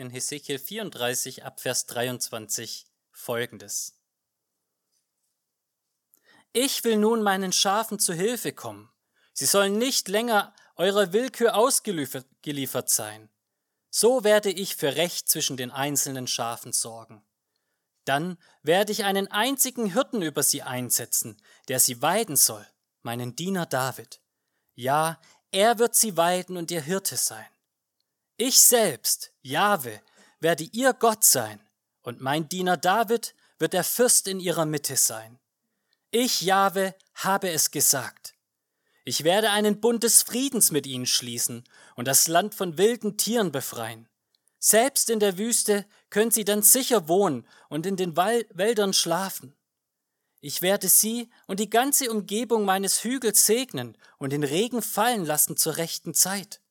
in Hesekiel 34 ab Vers 23 folgendes. Ich will nun meinen Schafen zu Hilfe kommen. Sie sollen nicht länger eurer Willkür ausgeliefert sein. So werde ich für Recht zwischen den einzelnen Schafen sorgen. Dann werde ich einen einzigen Hirten über sie einsetzen, der sie weiden soll, meinen Diener David. Ja, er wird sie weiden und ihr Hirte sein. Ich selbst, Jahwe, werde ihr Gott sein, und mein Diener David wird der Fürst in ihrer Mitte sein. Ich, Jahwe, habe es gesagt. Ich werde einen Bund des Friedens mit ihnen schließen und das Land von wilden Tieren befreien. Selbst in der Wüste können sie dann sicher wohnen und in den Wäldern schlafen. Ich werde sie und die ganze Umgebung meines Hügels segnen und den Regen fallen lassen zur rechten Zeit.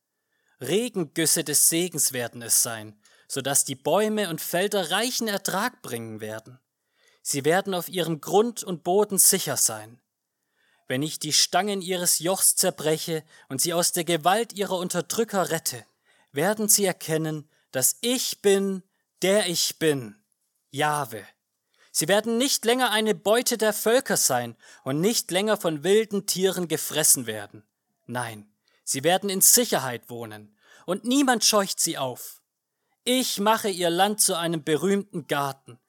Regengüsse des Segens werden es sein, so dass die Bäume und Felder reichen Ertrag bringen werden. Sie werden auf ihrem Grund und Boden sicher sein. Wenn ich die Stangen ihres Jochs zerbreche und sie aus der Gewalt ihrer Unterdrücker rette, werden sie erkennen, dass ich bin, der ich bin, Jahwe. Sie werden nicht länger eine Beute der Völker sein und nicht länger von wilden Tieren gefressen werden. Nein, sie werden in Sicherheit wohnen und niemand scheucht sie auf. Ich mache ihr Land zu einem berühmten Garten.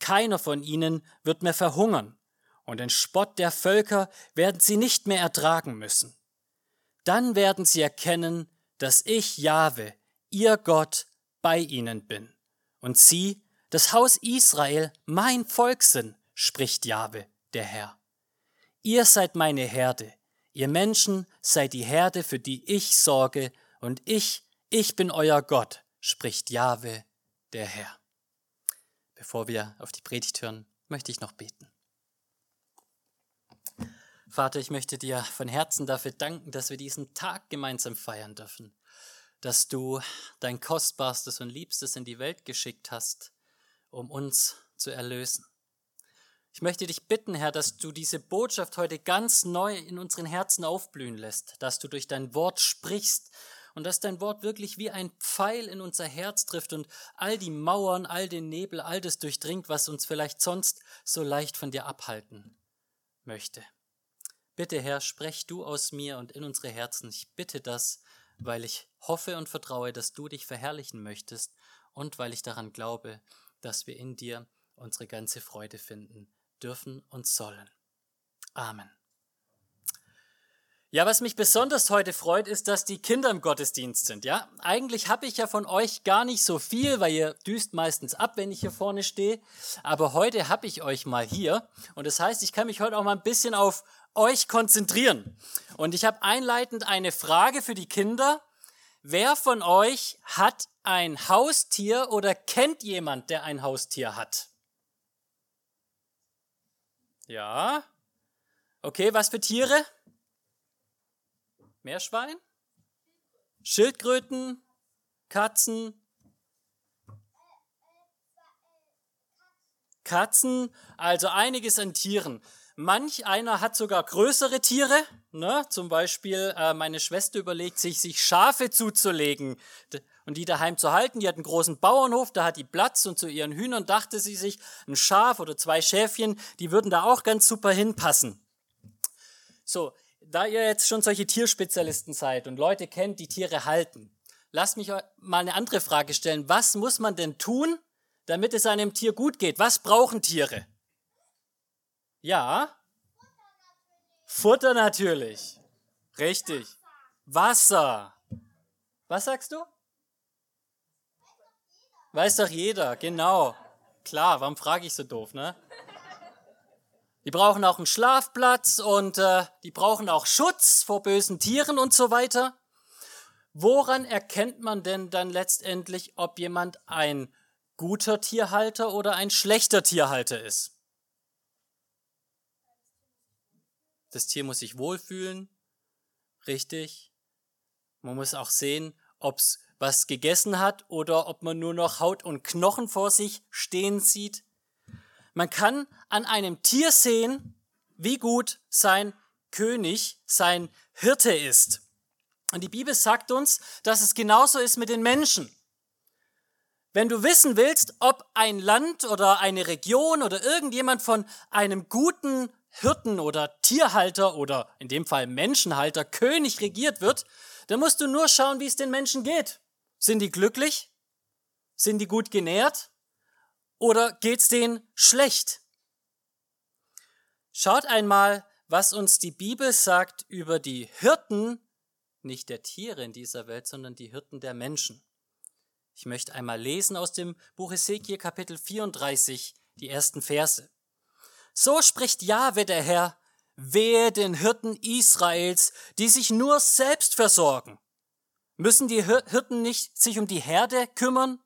Keiner von ihnen wird mehr verhungern und den Spott der Völker werden sie nicht mehr ertragen müssen. Dann werden sie erkennen, dass ich, Jahwe, ihr Gott, bei ihnen bin. Und sie, das Haus Israel, mein Volk sind, spricht Jahwe, der Herr. Ihr seid meine Herde, ihr Menschen seid die Herde, für die ich sorge, und ich, ich bin euer Gott, spricht Jahwe, der Herr. Bevor wir auf die Predigt hören, möchte ich noch beten. Vater, ich möchte dir von Herzen dafür danken, dass wir diesen Tag gemeinsam feiern dürfen dass du dein Kostbarstes und Liebstes in die Welt geschickt hast, um uns zu erlösen. Ich möchte dich bitten, Herr, dass du diese Botschaft heute ganz neu in unseren Herzen aufblühen lässt, dass du durch dein Wort sprichst und dass dein Wort wirklich wie ein Pfeil in unser Herz trifft und all die Mauern, all den Nebel, all das durchdringt, was uns vielleicht sonst so leicht von dir abhalten möchte. Bitte, Herr, sprech du aus mir und in unsere Herzen. Ich bitte das, weil ich hoffe und vertraue, dass du dich verherrlichen möchtest und weil ich daran glaube, dass wir in dir unsere ganze Freude finden dürfen und sollen. Amen. Ja, was mich besonders heute freut, ist, dass die Kinder im Gottesdienst sind. Ja, eigentlich habe ich ja von euch gar nicht so viel, weil ihr düst meistens ab, wenn ich hier vorne stehe. Aber heute habe ich euch mal hier. Und das heißt, ich kann mich heute auch mal ein bisschen auf euch konzentrieren. Und ich habe einleitend eine Frage für die Kinder. Wer von euch hat ein Haustier oder kennt jemand, der ein Haustier hat? Ja. Okay, was für Tiere? Meerschwein? Schildkröten? Katzen? Katzen, also einiges an Tieren. Manch einer hat sogar größere Tiere. Ne? Zum Beispiel äh, meine Schwester überlegt sich, sich Schafe zuzulegen und die daheim zu halten. Die hat einen großen Bauernhof, da hat die Platz und zu ihren Hühnern dachte sie sich, ein Schaf oder zwei Schäfchen, die würden da auch ganz super hinpassen. So, da ihr jetzt schon solche Tierspezialisten seid und Leute kennt, die Tiere halten, lasst mich mal eine andere Frage stellen. Was muss man denn tun, damit es einem Tier gut geht? Was brauchen Tiere? Ja? Futter natürlich. Richtig. Wasser. Was sagst du? Weiß doch jeder, genau. Klar, warum frage ich so doof, ne? Die brauchen auch einen Schlafplatz und äh, die brauchen auch Schutz vor bösen Tieren und so weiter. Woran erkennt man denn dann letztendlich, ob jemand ein guter Tierhalter oder ein schlechter Tierhalter ist? Das Tier muss sich wohlfühlen, richtig. Man muss auch sehen, ob es was gegessen hat oder ob man nur noch Haut und Knochen vor sich stehen sieht. Man kann an einem Tier sehen, wie gut sein König, sein Hirte ist. Und die Bibel sagt uns, dass es genauso ist mit den Menschen. Wenn du wissen willst, ob ein Land oder eine Region oder irgendjemand von einem guten Hirten oder Tierhalter oder in dem Fall Menschenhalter, König regiert wird, dann musst du nur schauen, wie es den Menschen geht. Sind die glücklich? Sind die gut genährt? Oder geht's denen schlecht? Schaut einmal, was uns die Bibel sagt über die Hirten, nicht der Tiere in dieser Welt, sondern die Hirten der Menschen. Ich möchte einmal lesen aus dem Buch Ezekiel Kapitel 34, die ersten Verse. So spricht Jahwe der Herr, wehe den Hirten Israels, die sich nur selbst versorgen. Müssen die Hirten nicht sich um die Herde kümmern?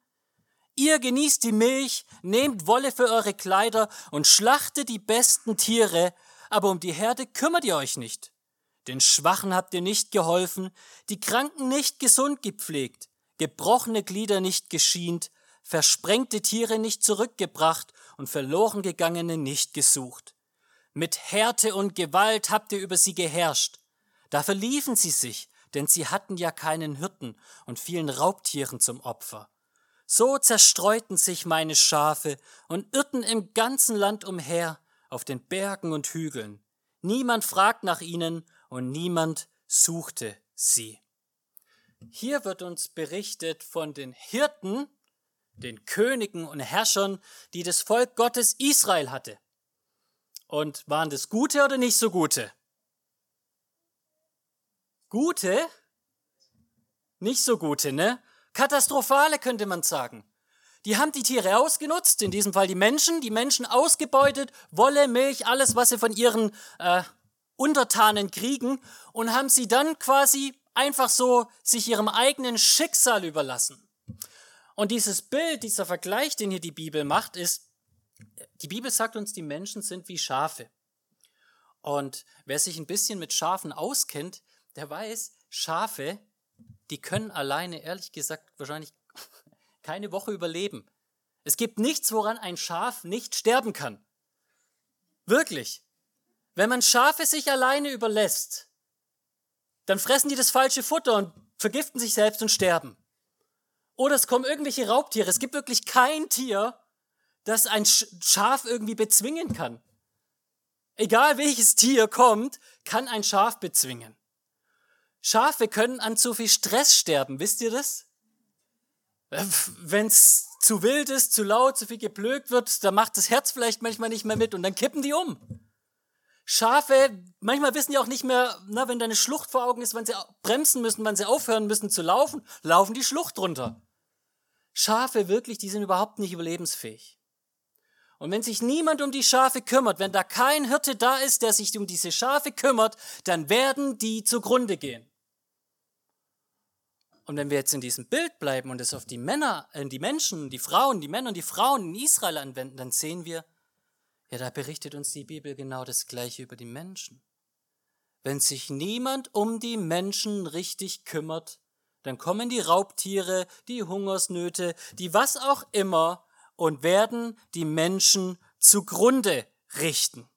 Ihr genießt die Milch, nehmt Wolle für eure Kleider und schlachtet die besten Tiere, aber um die Herde kümmert ihr euch nicht. Den Schwachen habt ihr nicht geholfen, die Kranken nicht gesund gepflegt, gebrochene Glieder nicht geschient, versprengte Tiere nicht zurückgebracht und verloren gegangene nicht gesucht. Mit Härte und Gewalt habt ihr über sie geherrscht. Da verliefen sie sich, denn sie hatten ja keinen Hirten und fielen Raubtieren zum Opfer. So zerstreuten sich meine Schafe und irrten im ganzen Land umher, auf den Bergen und Hügeln. Niemand fragt nach ihnen und niemand suchte sie. Hier wird uns berichtet von den Hirten, den Königen und Herrschern, die das Volk Gottes Israel hatte. Und waren das gute oder nicht so gute? Gute? Nicht so gute, ne? Katastrophale könnte man sagen. Die haben die Tiere ausgenutzt, in diesem Fall die Menschen, die Menschen ausgebeutet, Wolle, Milch, alles, was sie von ihren äh, Untertanen kriegen und haben sie dann quasi einfach so sich ihrem eigenen Schicksal überlassen. Und dieses Bild, dieser Vergleich, den hier die Bibel macht, ist, die Bibel sagt uns, die Menschen sind wie Schafe. Und wer sich ein bisschen mit Schafen auskennt, der weiß, Schafe, die können alleine, ehrlich gesagt, wahrscheinlich keine Woche überleben. Es gibt nichts, woran ein Schaf nicht sterben kann. Wirklich. Wenn man Schafe sich alleine überlässt, dann fressen die das falsche Futter und vergiften sich selbst und sterben. Oder es kommen irgendwelche Raubtiere. Es gibt wirklich kein Tier, das ein Schaf irgendwie bezwingen kann. Egal welches Tier kommt, kann ein Schaf bezwingen. Schafe können an zu viel Stress sterben, wisst ihr das? Wenn es zu wild ist, zu laut, zu viel geblökt wird, dann macht das Herz vielleicht manchmal nicht mehr mit und dann kippen die um. Schafe, manchmal wissen die auch nicht mehr, na, wenn da eine Schlucht vor Augen ist, wenn sie bremsen müssen, wenn sie aufhören müssen zu laufen, laufen die Schlucht runter. Schafe wirklich, die sind überhaupt nicht überlebensfähig. Und wenn sich niemand um die Schafe kümmert, wenn da kein Hirte da ist, der sich um diese Schafe kümmert, dann werden die zugrunde gehen. Und wenn wir jetzt in diesem Bild bleiben und es auf die Männer, äh, die Menschen, die Frauen, die Männer und die Frauen in Israel anwenden, dann sehen wir, ja, da berichtet uns die Bibel genau das Gleiche über die Menschen. Wenn sich niemand um die Menschen richtig kümmert, dann kommen die Raubtiere, die Hungersnöte, die was auch immer und werden die Menschen zugrunde richten.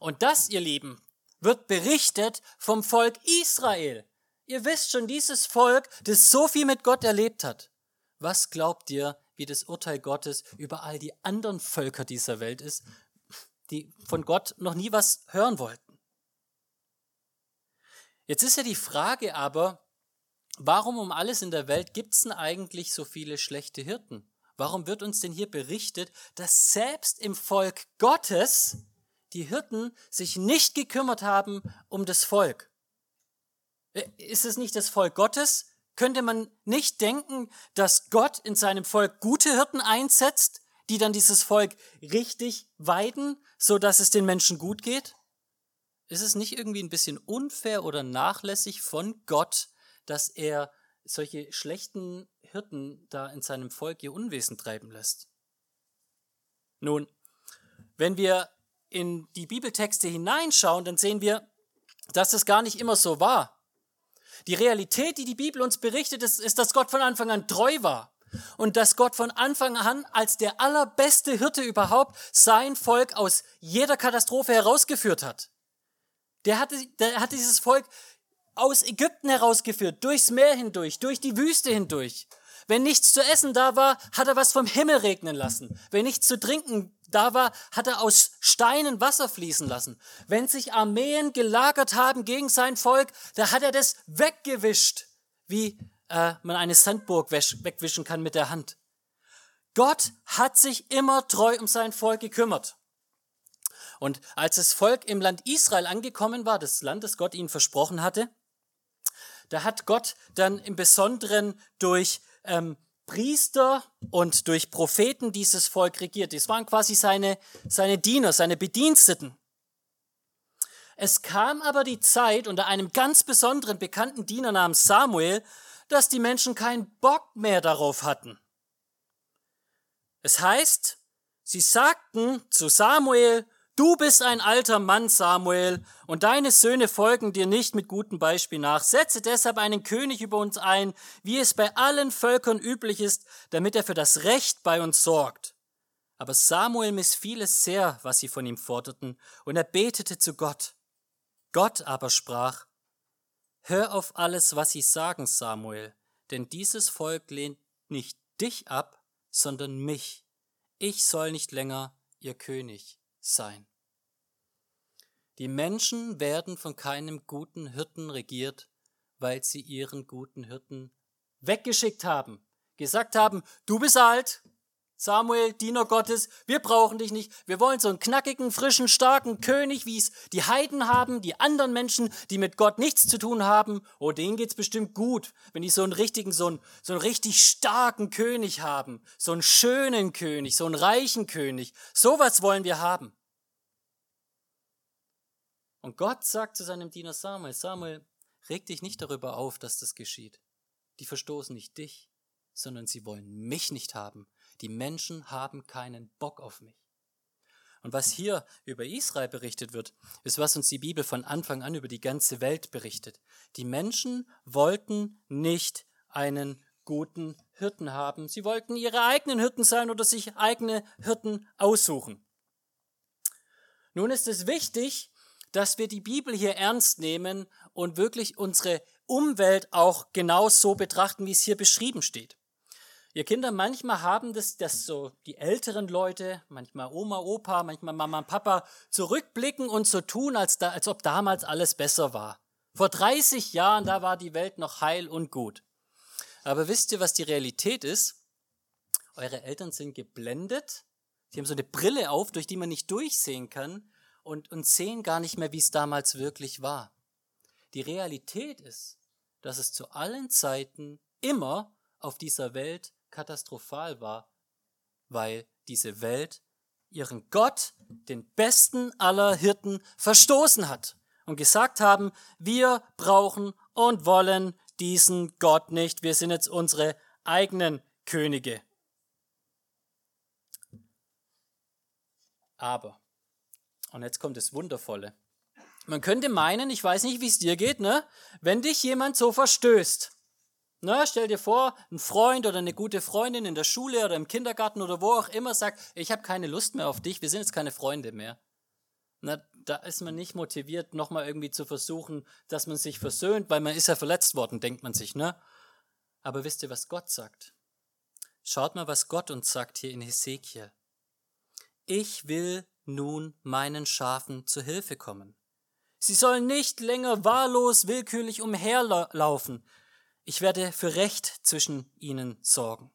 Und das, ihr Lieben, wird berichtet vom Volk Israel. Ihr wisst schon, dieses Volk, das so viel mit Gott erlebt hat. Was glaubt ihr, wie das Urteil Gottes über all die anderen Völker dieser Welt ist, die von Gott noch nie was hören wollten? Jetzt ist ja die Frage aber, warum um alles in der Welt gibt es denn eigentlich so viele schlechte Hirten? Warum wird uns denn hier berichtet, dass selbst im Volk Gottes die Hirten sich nicht gekümmert haben um das Volk? Äh, ist es nicht das Volk Gottes? Könnte man nicht denken, dass Gott in seinem Volk gute Hirten einsetzt, die dann dieses Volk richtig weiden, so dass es den Menschen gut geht? Ist es nicht irgendwie ein bisschen unfair oder nachlässig von Gott, dass er solche schlechten Hirten da in seinem Volk ihr Unwesen treiben lässt? Nun, wenn wir in die Bibeltexte hineinschauen, dann sehen wir, dass es gar nicht immer so war. Die Realität, die die Bibel uns berichtet, ist, ist, dass Gott von Anfang an treu war und dass Gott von Anfang an als der allerbeste Hirte überhaupt sein Volk aus jeder Katastrophe herausgeführt hat. Der hatte, der hatte dieses Volk aus Ägypten herausgeführt, durchs Meer hindurch, durch die Wüste hindurch. Wenn nichts zu essen da war, hat er was vom Himmel regnen lassen. Wenn nichts zu trinken da war, hat er aus Steinen Wasser fließen lassen. Wenn sich Armeen gelagert haben gegen sein Volk, da hat er das weggewischt, wie äh, man eine Sandburg wegwischen kann mit der Hand. Gott hat sich immer treu um sein Volk gekümmert. Und als das Volk im Land Israel angekommen war, das Land, das Gott ihnen versprochen hatte, da hat Gott dann im Besonderen durch ähm, Priester und durch Propheten dieses Volk regiert. Das waren quasi seine, seine Diener, seine Bediensteten. Es kam aber die Zeit unter einem ganz besonderen bekannten Diener namens Samuel, dass die Menschen keinen Bock mehr darauf hatten. Es heißt, sie sagten zu Samuel, Du bist ein alter Mann, Samuel, und deine Söhne folgen dir nicht mit gutem Beispiel nach. Setze deshalb einen König über uns ein, wie es bei allen Völkern üblich ist, damit er für das Recht bei uns sorgt. Aber Samuel missfiel es sehr, was sie von ihm forderten, und er betete zu Gott. Gott aber sprach, Hör auf alles, was sie sagen, Samuel, denn dieses Volk lehnt nicht dich ab, sondern mich. Ich soll nicht länger ihr König sein. Die Menschen werden von keinem guten Hirten regiert, weil sie ihren guten Hirten weggeschickt haben, gesagt haben, du bist alt, Samuel, Diener Gottes, wir brauchen dich nicht. Wir wollen so einen knackigen, frischen, starken König, wie es die Heiden haben, die anderen Menschen, die mit Gott nichts zu tun haben. Oh, denen geht's bestimmt gut, wenn die so einen richtigen, so einen, so einen richtig starken König haben. So einen schönen König, so einen reichen König. Sowas wollen wir haben. Und Gott sagt zu seinem Diener Samuel, Samuel, reg dich nicht darüber auf, dass das geschieht. Die verstoßen nicht dich, sondern sie wollen mich nicht haben. Die Menschen haben keinen Bock auf mich. Und was hier über Israel berichtet wird, ist, was uns die Bibel von Anfang an über die ganze Welt berichtet. Die Menschen wollten nicht einen guten Hirten haben. Sie wollten ihre eigenen Hirten sein oder sich eigene Hirten aussuchen. Nun ist es wichtig, dass wir die Bibel hier ernst nehmen und wirklich unsere Umwelt auch genau so betrachten, wie es hier beschrieben steht. Ihr Kinder, manchmal haben das, das so die älteren Leute, manchmal Oma, Opa, manchmal Mama und Papa zurückblicken und so tun, als, da, als ob damals alles besser war. Vor 30 Jahren, da war die Welt noch heil und gut. Aber wisst ihr, was die Realität ist? Eure Eltern sind geblendet. Sie haben so eine Brille auf, durch die man nicht durchsehen kann und, und sehen gar nicht mehr, wie es damals wirklich war. Die Realität ist, dass es zu allen Zeiten immer auf dieser Welt katastrophal war, weil diese Welt ihren Gott, den besten aller Hirten, verstoßen hat und gesagt haben, wir brauchen und wollen diesen Gott nicht, wir sind jetzt unsere eigenen Könige. Aber und jetzt kommt das Wundervolle. Man könnte meinen, ich weiß nicht, wie es dir geht, ne? Wenn dich jemand so verstößt. Ne, stell dir vor, ein Freund oder eine gute Freundin in der Schule oder im Kindergarten oder wo auch immer sagt, ich habe keine Lust mehr auf dich, wir sind jetzt keine Freunde mehr. Na, da ist man nicht motiviert, nochmal irgendwie zu versuchen, dass man sich versöhnt, weil man ist ja verletzt worden, denkt man sich, ne? Aber wisst ihr, was Gott sagt? Schaut mal, was Gott uns sagt hier in Hesekiel. Ich will nun meinen Schafen zu Hilfe kommen. Sie sollen nicht länger wahllos willkürlich umherlaufen. Ich werde für Recht zwischen ihnen sorgen.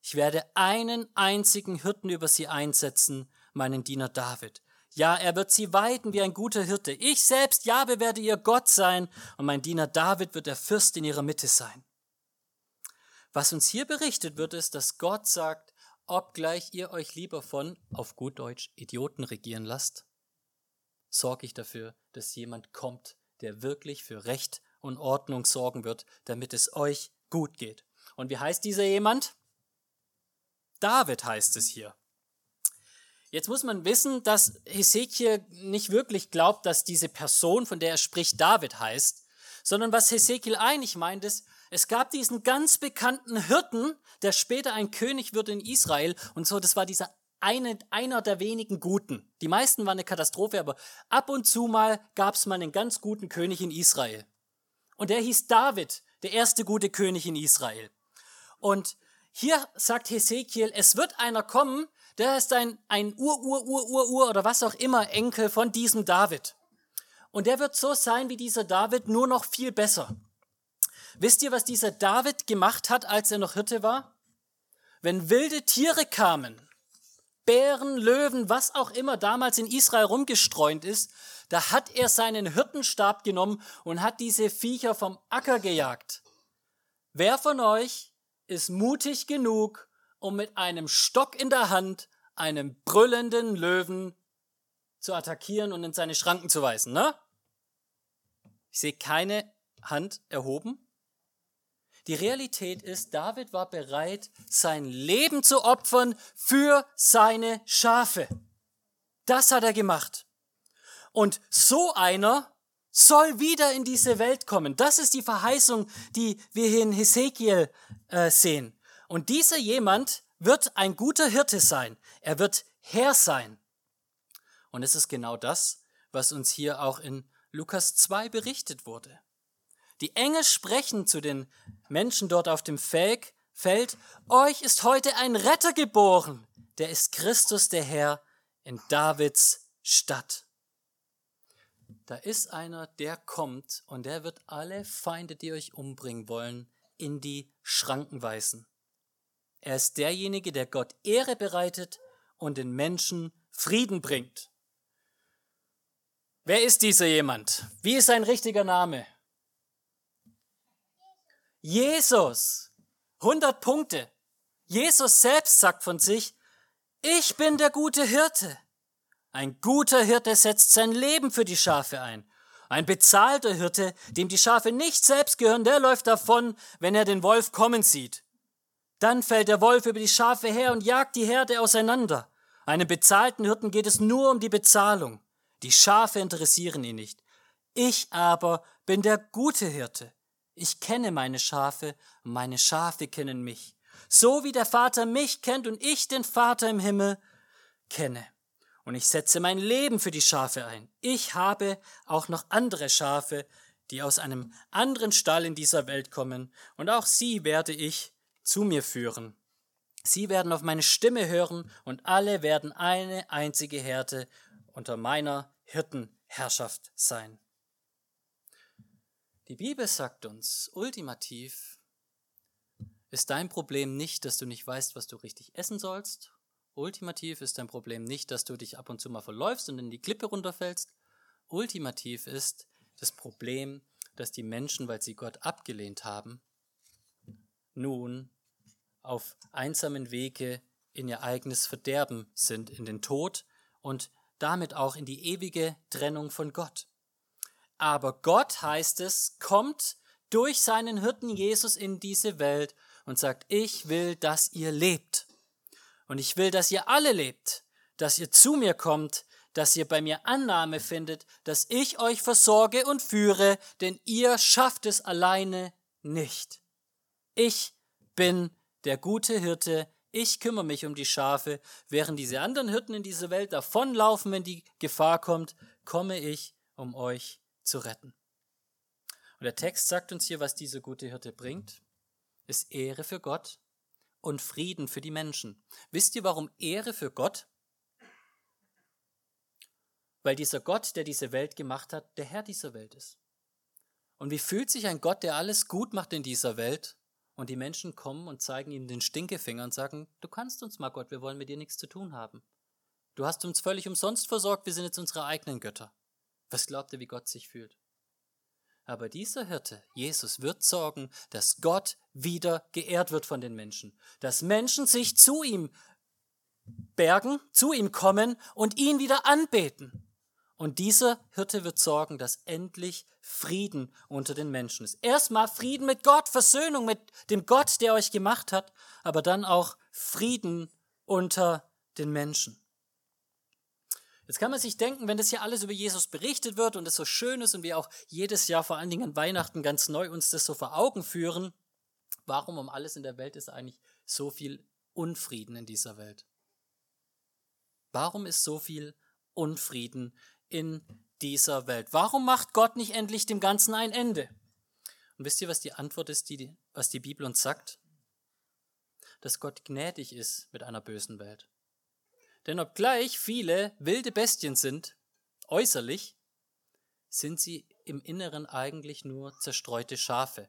Ich werde einen einzigen Hirten über sie einsetzen, meinen Diener David. Ja, er wird sie weiden wie ein guter Hirte. Ich selbst, Jabe, werde ihr Gott sein und mein Diener David wird der Fürst in ihrer Mitte sein. Was uns hier berichtet wird, ist, dass Gott sagt, obgleich ihr euch lieber von, auf gut Deutsch, Idioten regieren lasst, sorge ich dafür, dass jemand kommt, der wirklich für Recht und Ordnung sorgen wird, damit es euch gut geht. Und wie heißt dieser jemand? David heißt es hier. Jetzt muss man wissen, dass Hesekiel nicht wirklich glaubt, dass diese Person, von der er spricht, David heißt, sondern was Hesekiel eigentlich meint, ist, es gab diesen ganz bekannten Hirten, der später ein König wird in Israel. Und so, das war dieser eine, einer der wenigen Guten. Die meisten waren eine Katastrophe, aber ab und zu mal gab es mal einen ganz guten König in Israel. Und der hieß David, der erste gute König in Israel. Und hier sagt Hesekiel, es wird einer kommen, der ist ein, ein Ur, Ur, Ur, Ur, Ur oder was auch immer Enkel von diesem David. Und der wird so sein wie dieser David, nur noch viel besser. Wisst ihr, was dieser David gemacht hat, als er noch Hirte war? Wenn wilde Tiere kamen, Bären, Löwen, was auch immer damals in Israel rumgestreunt ist, da hat er seinen Hirtenstab genommen und hat diese Viecher vom Acker gejagt. Wer von euch ist mutig genug, um mit einem Stock in der Hand einen brüllenden Löwen zu attackieren und in seine Schranken zu weisen, ne? Ich sehe keine Hand erhoben. Die Realität ist, David war bereit, sein Leben zu opfern für seine Schafe. Das hat er gemacht. Und so einer soll wieder in diese Welt kommen. Das ist die Verheißung, die wir hier in Hesekiel äh, sehen. Und dieser jemand wird ein guter Hirte sein. Er wird Herr sein. Und es ist genau das, was uns hier auch in Lukas 2 berichtet wurde. Die Engel sprechen zu den Menschen dort auf dem Feld, euch ist heute ein Retter geboren, der ist Christus der Herr in Davids Stadt. Da ist einer, der kommt und der wird alle Feinde, die euch umbringen wollen, in die Schranken weisen. Er ist derjenige, der Gott Ehre bereitet und den Menschen Frieden bringt. Wer ist dieser jemand? Wie ist sein richtiger Name? Jesus. 100 Punkte. Jesus selbst sagt von sich, ich bin der gute Hirte. Ein guter Hirte setzt sein Leben für die Schafe ein. Ein bezahlter Hirte, dem die Schafe nicht selbst gehören, der läuft davon, wenn er den Wolf kommen sieht. Dann fällt der Wolf über die Schafe her und jagt die Herde auseinander. Einem bezahlten Hirten geht es nur um die Bezahlung. Die Schafe interessieren ihn nicht. Ich aber bin der gute Hirte. Ich kenne meine Schafe und meine Schafe kennen mich. So wie der Vater mich kennt und ich den Vater im Himmel kenne. Und ich setze mein Leben für die Schafe ein. Ich habe auch noch andere Schafe, die aus einem anderen Stall in dieser Welt kommen, und auch sie werde ich zu mir führen. Sie werden auf meine Stimme hören, und alle werden eine einzige Härte unter meiner Hirtenherrschaft sein. Die Bibel sagt uns ultimativ, ist dein Problem nicht, dass du nicht weißt, was du richtig essen sollst. Ultimativ ist dein Problem nicht, dass du dich ab und zu mal verläufst und in die Klippe runterfällst. Ultimativ ist das Problem, dass die Menschen, weil sie Gott abgelehnt haben, nun auf einsamen Wege in ihr eigenes Verderben sind, in den Tod und damit auch in die ewige Trennung von Gott. Aber Gott, heißt es, kommt durch seinen Hirten Jesus in diese Welt und sagt, ich will, dass ihr lebt. Und ich will, dass ihr alle lebt, dass ihr zu mir kommt, dass ihr bei mir Annahme findet, dass ich euch versorge und führe, denn ihr schafft es alleine nicht. Ich bin der gute Hirte, ich kümmere mich um die Schafe, während diese anderen Hirten in dieser Welt davonlaufen, wenn die Gefahr kommt, komme ich, um euch zu retten. Und der Text sagt uns hier, was diese gute Hirte bringt, ist Ehre für Gott und Frieden für die Menschen. Wisst ihr, warum Ehre für Gott? Weil dieser Gott, der diese Welt gemacht hat, der Herr dieser Welt ist. Und wie fühlt sich ein Gott, der alles gut macht in dieser Welt, und die Menschen kommen und zeigen ihm den Stinkefinger und sagen, du kannst uns mal Gott, wir wollen mit dir nichts zu tun haben. Du hast uns völlig umsonst versorgt, wir sind jetzt unsere eigenen Götter. Was glaubt ihr, wie Gott sich fühlt? Aber dieser Hirte, Jesus, wird sorgen, dass Gott wieder geehrt wird von den Menschen, dass Menschen sich zu ihm bergen, zu ihm kommen und ihn wieder anbeten. Und dieser Hirte wird sorgen, dass endlich Frieden unter den Menschen ist. Erstmal Frieden mit Gott, Versöhnung mit dem Gott, der euch gemacht hat, aber dann auch Frieden unter den Menschen. Jetzt kann man sich denken, wenn das hier alles über Jesus berichtet wird und es so schön ist und wir auch jedes Jahr vor allen Dingen an Weihnachten ganz neu uns das so vor Augen führen, warum um alles in der Welt ist eigentlich so viel Unfrieden in dieser Welt? Warum ist so viel Unfrieden in dieser Welt? Warum macht Gott nicht endlich dem Ganzen ein Ende? Und wisst ihr, was die Antwort ist, die, was die Bibel uns sagt? dass Gott gnädig ist mit einer bösen Welt. Denn obgleich viele wilde Bestien sind, äußerlich, sind sie im Inneren eigentlich nur zerstreute Schafe.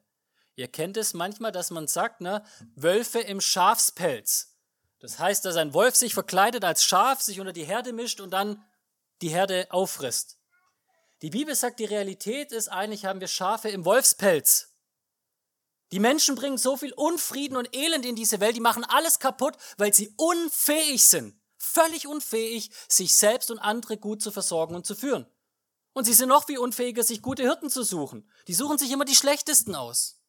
Ihr kennt es manchmal, dass man sagt, ne, Wölfe im Schafspelz. Das heißt, dass ein Wolf sich verkleidet als Schaf, sich unter die Herde mischt und dann die Herde auffrisst. Die Bibel sagt, die Realität ist, eigentlich haben wir Schafe im Wolfspelz. Die Menschen bringen so viel Unfrieden und Elend in diese Welt, die machen alles kaputt, weil sie unfähig sind, völlig unfähig, sich selbst und andere gut zu versorgen und zu führen. Und sie sind noch viel unfähiger, sich gute Hirten zu suchen. Die suchen sich immer die schlechtesten aus.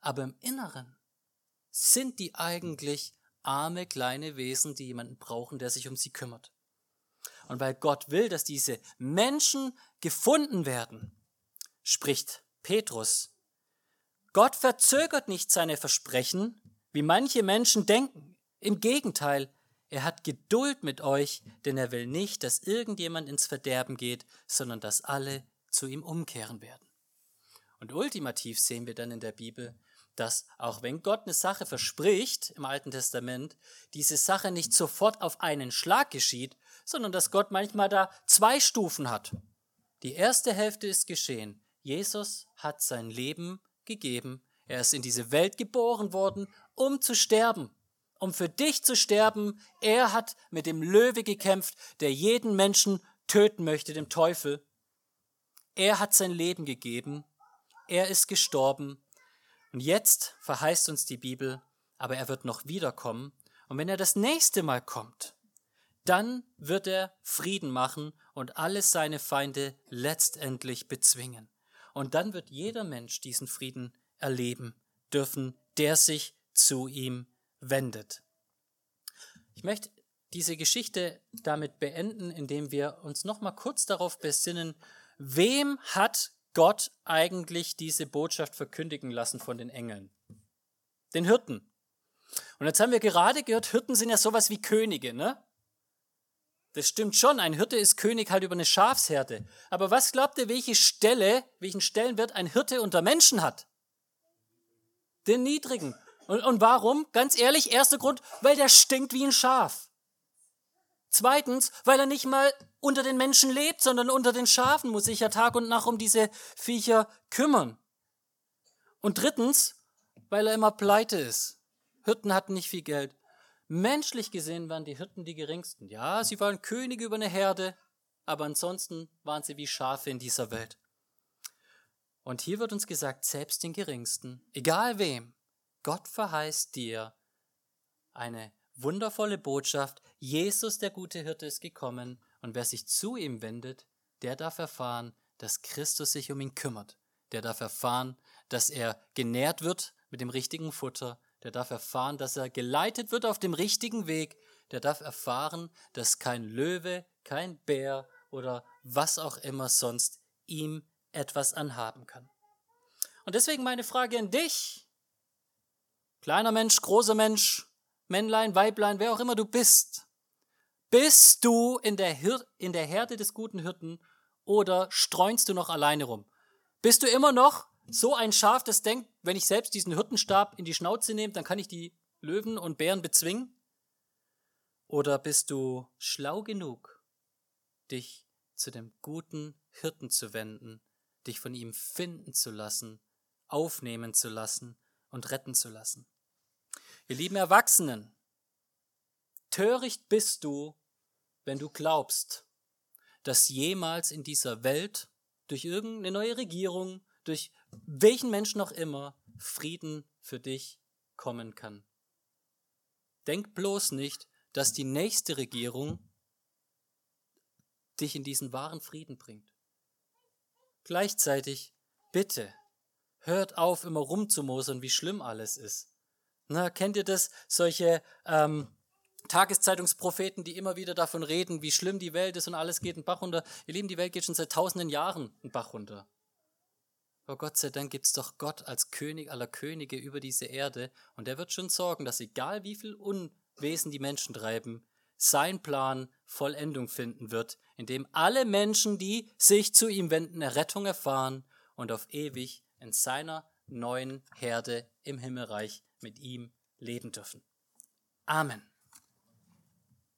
Aber im Inneren sind die eigentlich arme kleine Wesen, die jemanden brauchen, der sich um sie kümmert. Und weil Gott will, dass diese Menschen gefunden werden, spricht Petrus, Gott verzögert nicht seine Versprechen, wie manche Menschen denken. Im Gegenteil, er hat Geduld mit euch, denn er will nicht, dass irgendjemand ins Verderben geht, sondern dass alle zu ihm umkehren werden. Und ultimativ sehen wir dann in der Bibel, dass auch wenn Gott eine Sache verspricht im Alten Testament, diese Sache nicht sofort auf einen Schlag geschieht, sondern dass Gott manchmal da zwei Stufen hat. Die erste Hälfte ist geschehen. Jesus hat sein Leben gegeben. Er ist in diese Welt geboren worden, um zu sterben, um für dich zu sterben. Er hat mit dem Löwe gekämpft, der jeden Menschen töten möchte, dem Teufel. Er hat sein Leben gegeben. Er ist gestorben. Und jetzt verheißt uns die Bibel, aber er wird noch wiederkommen. Und wenn er das nächste Mal kommt, dann wird er Frieden machen und alle seine Feinde letztendlich bezwingen. Und dann wird jeder Mensch diesen Frieden erleben dürfen, der sich zu ihm wendet. Ich möchte diese Geschichte damit beenden, indem wir uns noch mal kurz darauf besinnen, wem hat Gott eigentlich diese Botschaft verkündigen lassen von den Engeln? Den Hirten. Und jetzt haben wir gerade gehört, Hirten sind ja sowas wie Könige, ne? Das stimmt schon, ein Hirte ist König halt über eine Schafsherde. Aber was glaubt ihr, welche Stelle, welchen Stellenwert ein Hirte unter Menschen hat? Den niedrigen. Und, und warum? Ganz ehrlich, erster Grund, weil der stinkt wie ein Schaf. Zweitens, weil er nicht mal unter den Menschen lebt, sondern unter den Schafen muss sich ja Tag und Nacht um diese Viecher kümmern. Und drittens, weil er immer pleite ist. Hirten hatten nicht viel Geld. Menschlich gesehen waren die Hirten die geringsten. Ja, sie waren Könige über eine Herde, aber ansonsten waren sie wie Schafe in dieser Welt. Und hier wird uns gesagt, selbst den geringsten, egal wem, Gott verheißt dir eine wundervolle Botschaft. Jesus, der gute Hirte, ist gekommen und wer sich zu ihm wendet, der darf erfahren, dass Christus sich um ihn kümmert. Der darf erfahren, dass er genährt wird mit dem richtigen Futter, der darf erfahren, dass er geleitet wird auf dem richtigen Weg, der darf erfahren, dass kein Löwe, kein Bär oder was auch immer sonst ihm etwas anhaben kann. Und deswegen meine Frage an dich, kleiner Mensch, großer Mensch, Männlein, Weiblein, wer auch immer du bist, bist du in der, Hir in der Herde des guten Hirten oder streunst du noch alleine rum? Bist du immer noch so ein Schaf, das denkt, wenn ich selbst diesen Hirtenstab in die Schnauze nehme, dann kann ich die Löwen und Bären bezwingen? Oder bist du schlau genug, dich zu dem guten Hirten zu wenden, dich von ihm finden zu lassen, aufnehmen zu lassen und retten zu lassen? Ihr lieben Erwachsenen, töricht bist du, wenn du glaubst, dass jemals in dieser Welt durch irgendeine neue Regierung, durch welchen Menschen auch immer Frieden für dich kommen kann. Denk bloß nicht, dass die nächste Regierung dich in diesen wahren Frieden bringt. Gleichzeitig, bitte, hört auf, immer rumzumosern, wie schlimm alles ist. Na, kennt ihr das? Solche ähm, Tageszeitungspropheten, die immer wieder davon reden, wie schlimm die Welt ist und alles geht in Bach runter. Ihr Lieben, die Welt geht schon seit tausenden Jahren in Bach runter. Aber Gott sei Dank gibt es doch Gott als König aller Könige über diese Erde und er wird schon sorgen, dass egal wie viel Unwesen die Menschen treiben, sein Plan Vollendung finden wird, indem alle Menschen, die sich zu ihm wenden, Errettung erfahren und auf ewig in seiner neuen Herde im Himmelreich mit ihm leben dürfen. Amen.